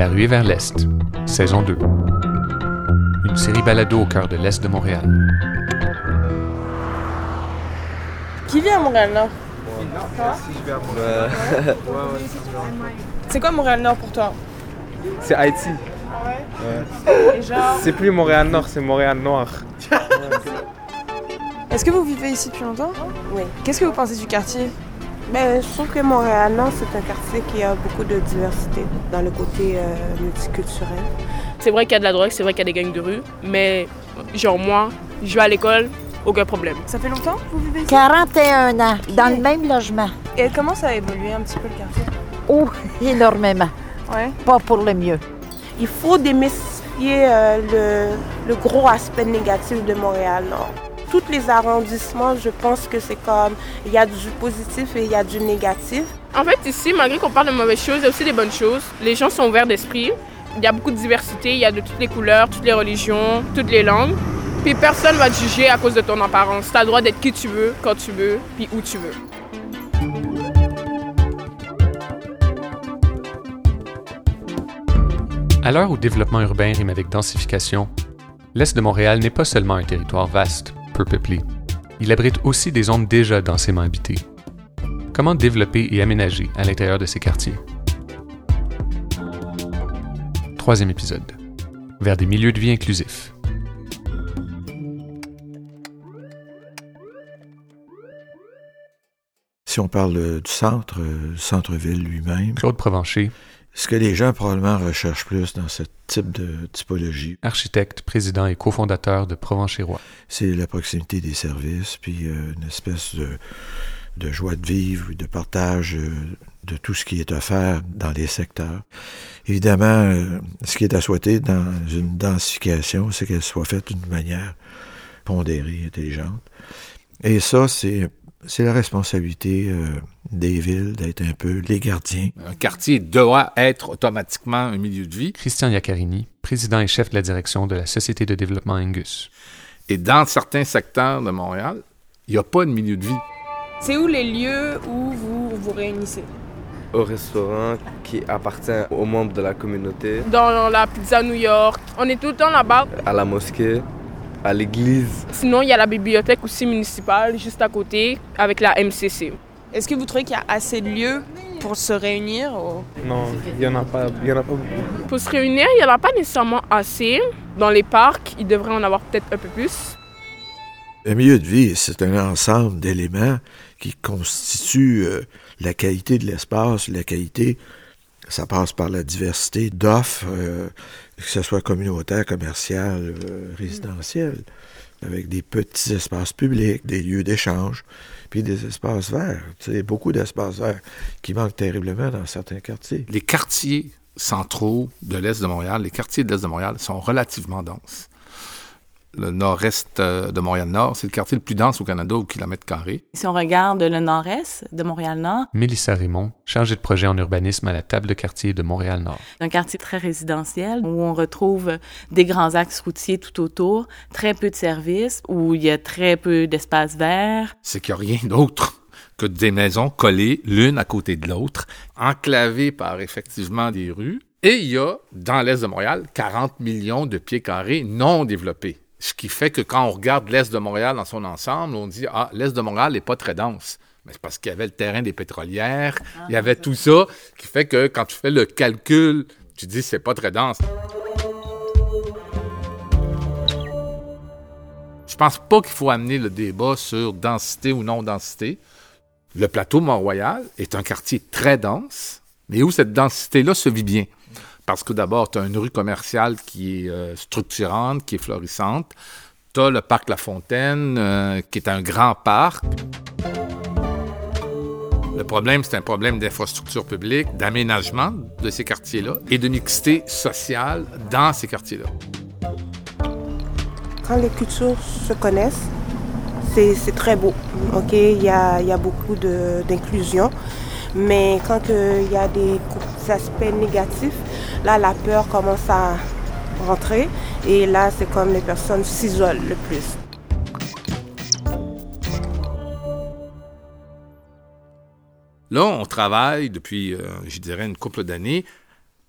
La ruée vers l'Est, saison 2. Une série balado au cœur de l'Est de Montréal. Qui vit à Montréal-Nord C'est quoi Montréal-Nord pour toi? C'est Haïti. Genre, C'est plus Montréal-Nord, c'est Montréal-Noir. Est-ce que vous vivez ici depuis longtemps? Oui. Qu'est-ce que vous pensez du quartier? Ben, je trouve que Montréal-Nord, c'est un quartier qui a beaucoup de diversité dans le côté euh, multiculturel. C'est vrai qu'il y a de la drogue, c'est vrai qu'il y a des gangs de rue, mais genre moi, je vais à l'école, aucun problème. Ça fait longtemps que vous vivez ici? 41 ans, dans le même logement. Et comment ça a évolué un petit peu le quartier? Oh, énormément. Ouais. Pas pour le mieux. Il faut démystifier euh, le, le gros aspect négatif de Montréal-Nord. Tous les arrondissements, je pense que c'est comme, il y a du positif et il y a du négatif. En fait, ici, malgré qu'on parle de mauvaises choses, il y a aussi des bonnes choses. Les gens sont ouverts d'esprit. Il y a beaucoup de diversité, il y a de toutes les couleurs, toutes les religions, toutes les langues. Puis personne va te juger à cause de ton apparence. Tu as le droit d'être qui tu veux, quand tu veux, puis où tu veux. À l'heure où développement urbain rime avec densification, l'Est de Montréal n'est pas seulement un territoire vaste, peu peuplé. Il abrite aussi des zones déjà densément habitées. Comment développer et aménager à l'intérieur de ces quartiers? Troisième épisode. Vers des milieux de vie inclusifs. Si on parle euh, du centre, euh, centre-ville lui-même, Claude Provencher, ce que les gens probablement recherchent plus dans ce type de typologie, architecte, président et cofondateur de Provenchérois. c'est la proximité des services, puis euh, une espèce de, de joie de vivre, de partage euh, de tout ce qui est offert dans les secteurs. Évidemment, euh, ce qui est à souhaiter dans une densification, c'est qu'elle soit faite d'une manière pondérée, intelligente. Et ça, c'est c'est la responsabilité euh, des villes d'être un peu les gardiens Un quartier doit être automatiquement un milieu de vie. Christian Iaccarini, président et chef de la direction de la Société de développement Angus. Et dans certains secteurs de Montréal, il n'y a pas de milieu de vie. C'est où les lieux où vous vous réunissez? Au restaurant qui appartient aux membres de la communauté, Dans la pizza New York, on est tout le temps là-bas. à la mosquée, à l'église. Sinon, il y a la bibliothèque aussi municipale juste à côté avec la MCC. Est-ce que vous trouvez qu'il y a assez de lieux pour se réunir ou- Non, il n'y en, a pas- il y en a pas beaucoup. Pour se réunir, il n'y en a pas nécessairement assez. Dans les parcs, il devrait en avoir peut-être un peu plus. Un milieu de vie, c'est un ensemble d'éléments qui constituent euh, la qualité de l'espace. La qualité, ça passe par la diversité d'offres, euh, que ce soit communautaire, commercial, euh, résidentiel, avec des petits espaces publics, des lieux d'échange, puis des espaces verts. Tu sais, beaucoup d'espaces verts qui manquent terriblement dans certains quartiers. Les quartiers centraux de l'Est de Montréal, les quartiers de l'Est de Montréal sont relativement denses. Le nord-est euh, de Montréal-Nord, c'est le quartier le plus dense au Canada au kilomètre carré. Si on regarde le nord-est de Montréal-Nord, Mélissa Raymond, chargée de projet en urbanisme à la table de quartier de Montréal-Nord. c'est un quartier très résidentiel où on retrouve des grands axes routiers tout autour, très peu de services, où il y a très peu d'espaces verts. C'est qu'il n'y a rien d'autre que des maisons collées l'une à côté de l'autre, enclavées par effectivement des rues. Et il y a, dans l'Est de Montréal, 40 millions de pieds carrés non développés. Ce qui fait que quand on regarde l'Est de Montréal dans son ensemble, on dit, ah, l'Est de Montréal n'est pas très dense. Mais c'est parce qu'il y avait le terrain des pétrolières, il y avait tout ça, qui fait que quand tu fais le calcul, tu dis, c'est pas très dense. Je pense pas qu'il faut amener le débat sur densité ou non densité. Le plateau Mont-Royal est un quartier très dense, mais où cette densité-là se vit bien. Parce que d'abord, tu as une rue commerciale qui est euh, structurante, qui est florissante. Tu as le parc La Fontaine, euh, qui est un grand parc. Le problème, c'est un problème d'infrastructure publique, d'aménagement de ces quartiers-là et de mixité sociale dans ces quartiers-là. Quand les cultures se connaissent, c'est très beau. ok? Il y a, beaucoup d'inclusion. Mais quand il y a des aspects négatifs, là, la peur commence à rentrer. Et là, c'est comme les personnes s'isolent le plus. Là, on travaille depuis, euh, je dirais, une couple d'années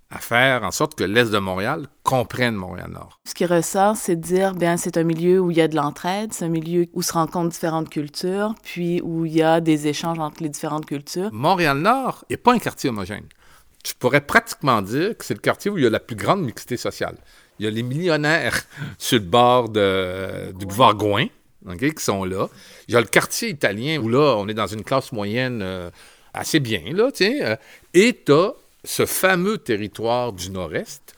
à faire en sorte que l'Est de Montréal comprenne Montréal-Nord. Ce qui ressort, c'est de dire, bien, c'est un milieu où il y a de l'entraide, c'est un milieu où se rencontrent différentes cultures, puis où il y a des échanges entre les différentes cultures. Montréal-Nord n'est pas un quartier homogène. Tu pourrais pratiquement dire que c'est le quartier où il y a la plus grande mixité sociale. Il y a les millionnaires sur le bord de, du boulevard Gouin, qui sont là. Il y a le quartier italien où là, on est dans une classe moyenne euh, assez bien, là, euh, et tu ce fameux territoire du Nord-Est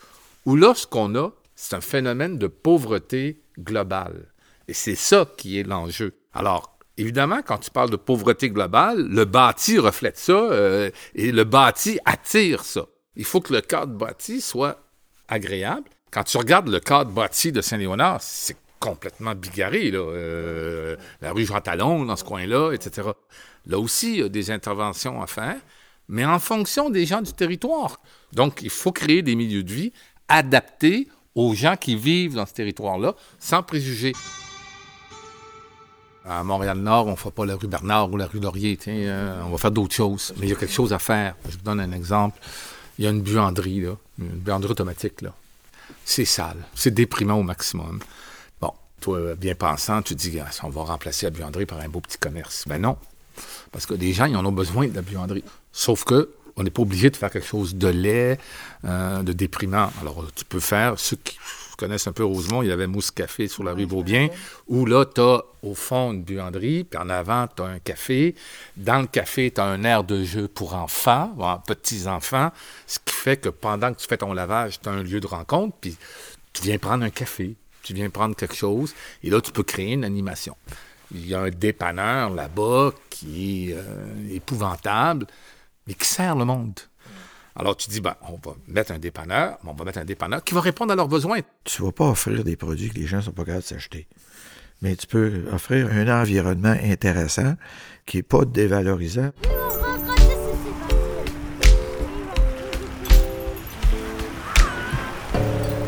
où là, ce qu'on a, c'est un phénomène de pauvreté globale. Et c'est ça qui est l'enjeu. Alors, évidemment, quand tu parles de pauvreté globale, le bâti reflète ça euh, et le bâti attire ça. Il faut que le cadre bâti soit agréable. Quand tu regardes le cadre bâti de Saint-Léonard, c'est complètement bigarré. Là. Euh, la rue Jean-Talon, dans ce coin-là, etc. Là aussi, il y a des interventions à faire, mais en fonction des gens du territoire. Donc, il faut créer des milieux de vie adaptés aux gens qui vivent dans ce territoire-là, sans préjugés. À Montréal-Nord, on ne pas la rue Bernard ou la rue Laurier. euh, on va faire d'autres choses. Mais il y a quelque chose à faire. Je vous donne un exemple. Il y a une buanderie, là, une buanderie automatique. Là. C'est sale. C'est déprimant au maximum. Bon, toi, bien pensant, tu dis, ah, on va remplacer la buanderie par un beau petit commerce. Ben non. Parce que les gens, ils en ont besoin de la buanderie. Sauf que on n'est pas obligé de faire quelque chose de laid, euh, de déprimant. Alors, tu peux faire, ceux qui connaissent un peu Rosemont, il y avait Mousse Café sur la rue Beaubien, où là, tu as au fond une buanderie, puis en avant, tu as un café. Dans le café, tu as un air de jeu pour enfants, petits-enfants, ce qui fait que pendant que tu fais ton lavage, tu as un lieu de rencontre, puis tu viens prendre un café, tu viens prendre quelque chose, et là, tu peux créer une animation. Il y a un dépanneur là-bas qui est euh, épouvantable, mais qui sert le monde. Alors tu dis, ben, on va mettre un dépanneur, mais on va mettre un dépanneur qui va répondre à leurs besoins. Tu ne vas pas offrir des produits que les gens ne sont pas capables de s'acheter. Mais tu peux offrir un environnement intéressant qui n'est pas dévalorisant.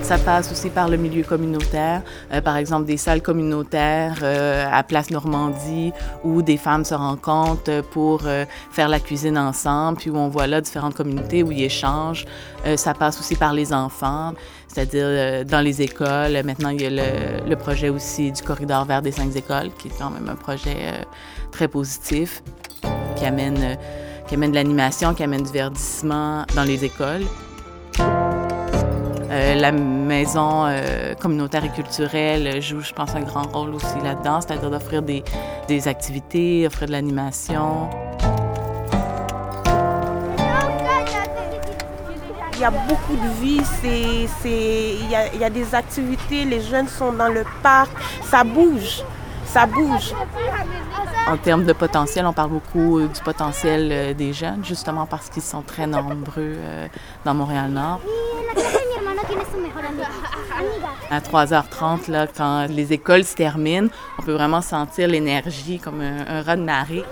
Ça passe aussi par le milieu communautaire, euh, par exemple des salles communautaires euh, à Place Normandie où des femmes se rencontrent pour euh, faire la cuisine ensemble, puis où on voit là différentes communautés où ils échangent. Ça passe aussi par les enfants, c'est-à-dire dans les écoles. Maintenant, il y a le, le, projet aussi du corridor vers des cinq écoles, qui est quand même un projet très positif, qui amène, qui amène de l'animation, qui amène du verdissement dans les écoles. Euh, la maison euh, communautaire et culturelle joue, je pense, un grand rôle aussi là-dedans, c'est-à-dire d'offrir des, des activités, offrir de l'animation. Il y a beaucoup de vie, c'est, c'est, il, y a, il y a des activités, les jeunes sont dans le parc, ça bouge, ça bouge. En termes de potentiel, on parle beaucoup euh, du potentiel des jeunes, justement parce qu'ils sont très nombreux dans Montréal-Nord. À 3h30, là, quand les écoles se terminent, on peut vraiment sentir l'énergie comme un, un raz de marée.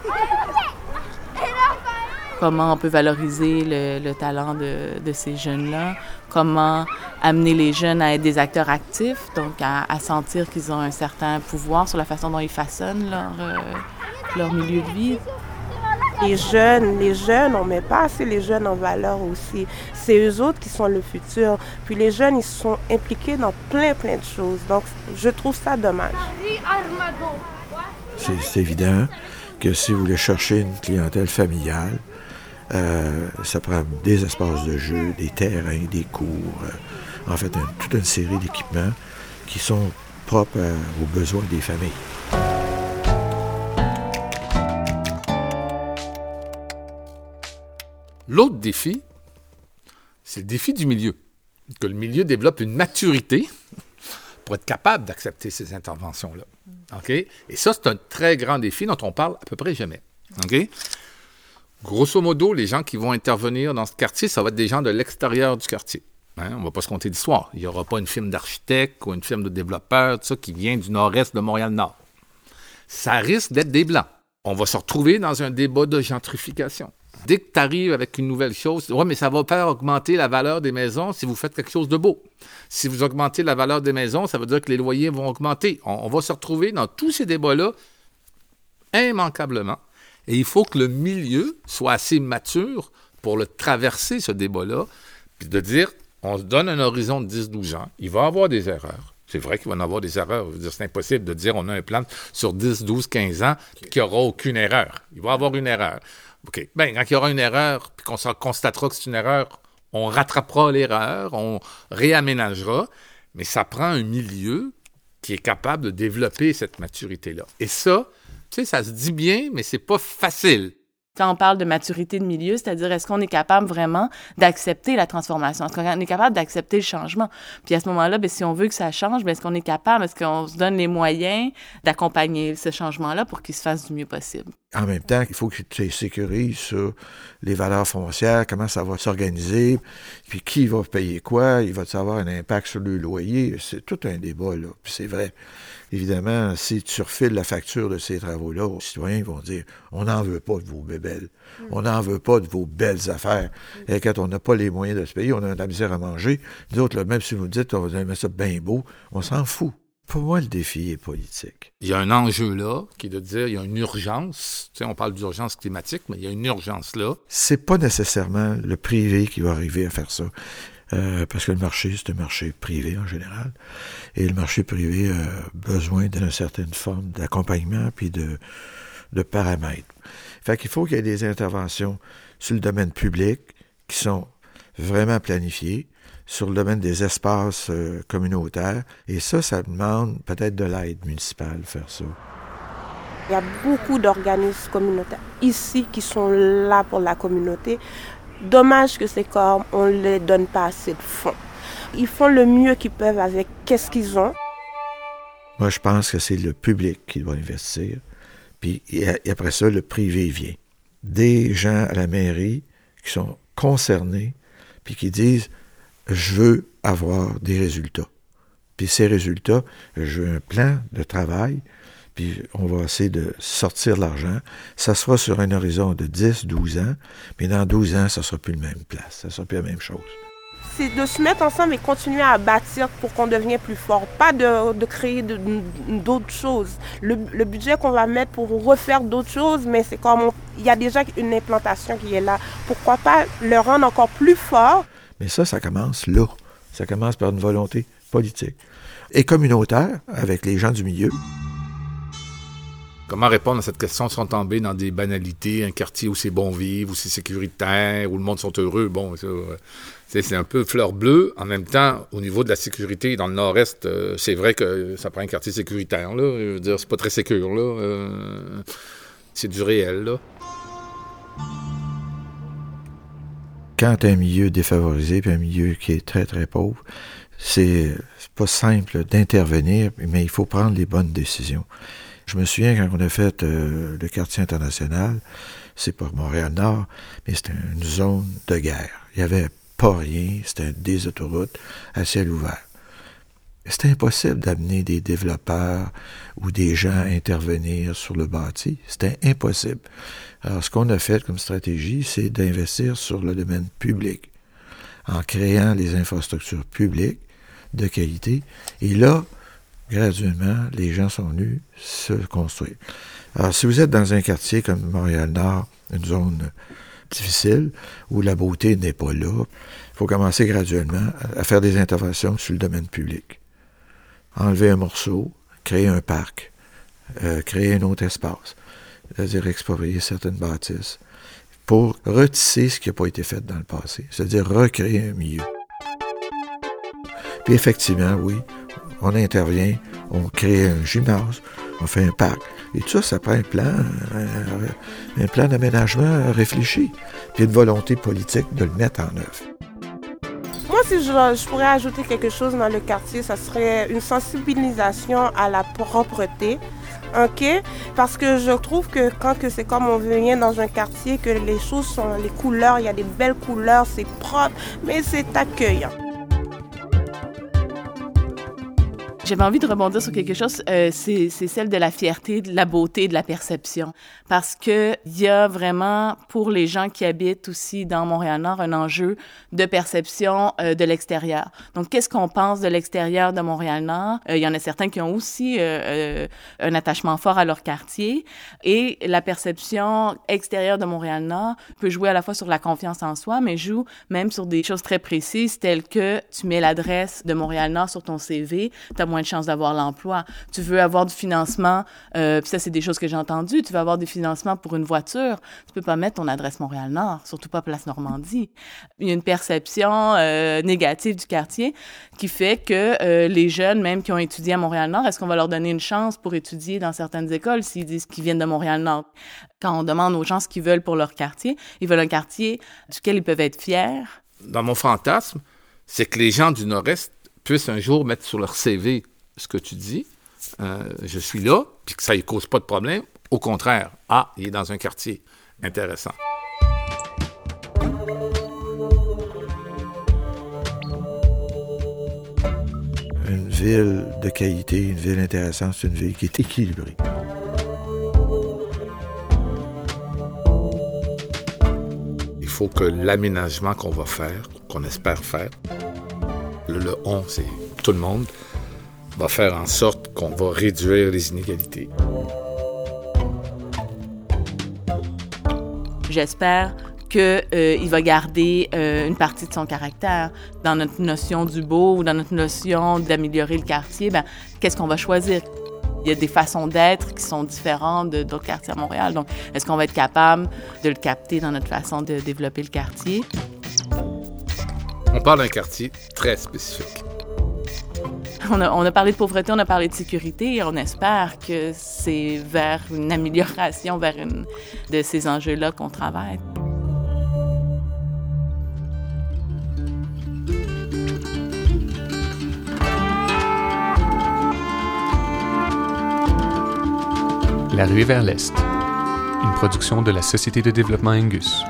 Comment on peut valoriser le, le talent de, ces jeunes-là, comment amener les jeunes à être des acteurs actifs, donc à, sentir qu'ils ont un certain pouvoir sur la façon dont ils façonnent leur, euh, leur milieu de vie? Les jeunes, les jeunes, on met pas assez les jeunes en valeur aussi. C'est eux autres qui sont le futur. Puis les jeunes, ils sont impliqués dans plein, plein de choses. Donc, je trouve ça dommage. C'est évident que si vous voulez chercher une clientèle familiale, euh, ça prend des espaces de jeu, des terrains, des cours, euh, en fait, toute une série d'équipements qui sont propres à, aux besoins des familles. L'autre défi, c'est le défi du milieu. Que le milieu développe une maturité pour être capable d'accepter ces interventions-là. Et ça, c'est un très grand défi dont on parle à peu près jamais. Grosso modo, les gens qui vont intervenir dans ce quartier, ça va être des gens de l'extérieur du quartier. Hein? On ne va pas se compter d'histoire. Il n'y aura pas une firme d'architecte ou une firme de développeur, tout ça, qui vient du nord-est de Montréal-Nord. Ça risque d'être des Blancs. On va se retrouver dans un débat de gentrification. Dès que tu arrives avec une nouvelle chose, ouais, mais ça va faire augmenter la valeur des maisons si vous faites quelque chose de beau. Si vous augmentez la valeur des maisons, ça veut dire que les loyers vont augmenter. On, on va se retrouver dans tous ces débats-là immanquablement. Et il faut que le milieu soit assez mature pour le traverser, ce débat-là, puis de dire, on se donne un horizon de 10-12 ans, il va y avoir des erreurs. C'est vrai qu'il va y en avoir des erreurs. C'est impossible de dire on a un plan sur 10, 12, 15 ans qu'il n'y aura aucune erreur. Il va y avoir une erreur. OK. Bien, quand il y aura une erreur, puis qu'on constatera que c'est une erreur, on rattrapera l'erreur, on réaménagera, mais ça prend un milieu qui est capable de développer cette maturité-là. Et ça, tu sais, ça se dit bien, mais c'est pas facile. Quand on parle de maturité de milieu, c'est-à-dire est-ce qu'on est capable vraiment d'accepter la transformation? Est-ce qu'on est capable d'accepter le changement? Puis à ce moment-là, bien, si on veut que ça change, bien, est-ce qu'on est capable, est-ce qu'on se donne les moyens d'accompagner ce changement-là pour qu'il se fasse du mieux possible? En même temps, il faut que tu sécurises sur les valeurs foncières, comment ça va s'organiser, puis qui va payer quoi, il va avoir un impact sur le loyer? C'est tout un débat, là. Puis c'est vrai. Évidemment, si tu refiles la facture de ces travaux-là, les citoyens vont dire on n'en veut pas de vos bébelles, on n'en veut pas de vos belles affaires. Et quand on n'a pas les moyens de se payer, on a de la misère à manger. Nous autres, même si vous dites on va mettre ça bien beau, on s'en fout. Pour moi, le défi est politique. Il y a un enjeu là qui est de dire il y a une urgence. Tu sais, on parle d'urgence climatique, mais il y a une urgence là. C'est pas nécessairement le privé qui va arriver à faire ça. Euh, parce que le marché, c'est un marché privé en général. Et le marché privé a besoin d'une certaine forme d'accompagnement puis de, de paramètres. Fait qu'il faut qu'il y ait des interventions sur le domaine public qui sont vraiment planifiées, sur le domaine des espaces euh, communautaires. Et ça, ça demande peut-être de l'aide municipale, faire ça. Il y a beaucoup d'organismes communautaires ici qui sont là pour la communauté. Dommage que ces corps, on ne les donne pas assez de fonds. Ils font le mieux qu'ils peuvent avec qu'est-ce qu'ils ont. Moi, je pense que c'est le public qui doit investir. Puis et après ça, le privé vient. Des gens à la mairie qui sont concernés, puis qui disent, je veux avoir des résultats. Puis ces résultats, je veux un plan de travail, puis on va essayer de sortir de l'argent. Ça sera sur un horizon de 10, 12 ans, mais dans 12 ans, ça ne sera plus la même place, ça ne sera plus la même chose. C'est de se mettre ensemble et continuer à bâtir pour qu'on devienne plus fort, pas de, créer d'autres choses. Le, budget qu'on va mettre pour refaire d'autres choses, mais c'est comme il y a déjà une implantation qui est là. Pourquoi pas le rendre encore plus fort? Mais ça, ça commence là. Ça commence par une volonté politique et communautaire avec les gens du milieu. Comment répondre à cette question sans tomber dans des banalités, un quartier où c'est bon vivre, où c'est sécuritaire, où le monde sont heureux? Bon, euh, c'est un peu fleur bleue. En même temps, au niveau de la sécurité dans le nord-est, euh, c'est vrai que ça prend un quartier sécuritaire. Là. Je veux dire, c'est pas très sécur. Là. Euh, c'est du réel. Là. Quand tu as un milieu défavorisé puis un milieu qui est très, très pauvre, c'est pas simple d'intervenir, mais il faut prendre les bonnes décisions. Je me souviens quand on a fait euh, le quartier international, c'est pas Montréal-Nord, mais c'était une zone de guerre. Il n'y avait pas rien, c'était des autoroutes à ciel ouvert. C'était impossible d'amener des développeurs ou des gens à intervenir sur le bâti. C'était impossible. Alors, ce qu'on a fait comme stratégie, c'est d'investir sur le domaine public, en créant les infrastructures publiques de qualité. Et là, graduellement, les gens sont venus se construire. Alors, si vous êtes dans un quartier comme Montréal-Nord, une zone difficile, où la beauté n'est pas là, il faut commencer graduellement à faire des interventions sur le domaine public. Enlever un morceau, créer un parc, euh, créer un autre espace, c'est-à-dire exproprier certaines bâtisses, pour retisser ce qui n'a pas été fait dans le passé, c'est-à-dire recréer un milieu. Puis effectivement, oui, on intervient, on crée un gymnase, on fait un parc. Et tout ça, ça prend un plan, un, plan d'aménagement réfléchi, puis une volonté politique de le mettre en œuvre. Moi, si je, pourrais ajouter quelque chose dans le quartier, ça serait une sensibilisation à la propreté. Parce que je trouve que quand c'est comme on vient dans un quartier, que les choses sont, les couleurs, il y a des belles couleurs, c'est propre, mais c'est accueillant. J'avais envie de rebondir sur quelque chose, euh, c'est celle de la fierté, de la beauté, de la perception. Parce que il y a vraiment, pour les gens qui habitent aussi dans Montréal-Nord, un enjeu de perception euh, de l'extérieur. Donc, qu'est-ce qu'on pense de l'extérieur de Montréal-Nord? Euh, il y en a certains qui ont aussi euh, un attachement fort à leur quartier. Et la perception extérieure de Montréal-Nord peut jouer à la fois sur la confiance en soi, mais joue même sur des choses très précises, telles que tu mets l'adresse de Montréal-Nord sur ton CV, moins de chances d'avoir l'emploi. Tu veux avoir du financement, euh, puis ça, c'est des choses que j'ai entendues. Tu veux avoir des financements pour une voiture. Tu peux pas mettre ton adresse Montréal-Nord, surtout pas Place Normandie. Il y a une perception euh, négative du quartier qui fait que euh, les jeunes, même qui ont étudié à Montréal-Nord, est-ce qu'on va leur donner une chance pour étudier dans certaines écoles s'ils disent qu'ils viennent de Montréal-Nord? Quand on demande aux gens ce qu'ils veulent pour leur quartier, ils veulent un quartier duquel ils peuvent être fiers. Dans mon fantasme, c'est que les gens du Nord-Est puissent un jour mettre sur leur CV ce que tu dis, euh, je suis là, puis que ça ne cause pas de problème. Au contraire, ah, il est dans un quartier intéressant. Une ville de qualité, une ville intéressante, c'est une ville qui est équilibrée. Il faut que l'aménagement qu'on va faire, qu'on espère faire, le, le on, c'est tout le monde, va faire en sorte qu'on va réduire les inégalités. J'espère qu'il euh, va garder euh, une partie de son caractère. Dans notre notion du beau ou dans notre notion d'améliorer le quartier, ben, qu'est-ce qu'on va choisir? Il y a des façons d'être qui sont différentes d'autres quartiers à Montréal. Donc, est-ce qu'on va être capable de le capter dans notre façon de développer le quartier? On parle d'un quartier très spécifique. On a, on a, parlé de pauvreté, on a parlé de sécurité et on espère que c'est vers une amélioration, vers une de ces enjeux-là qu'on travaille. La rue vers l'Est, une production de la Société de développement Angus.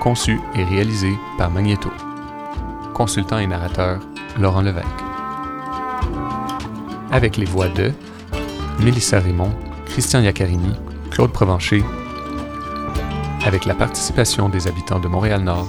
Conçu et réalisé par Magneto. Consultant et narrateur, Laurent Levesque. Avec les voix de Mélissa Raymond, Christian Iaccarini, Claude Provencher, avec la participation des habitants de Montréal-Nord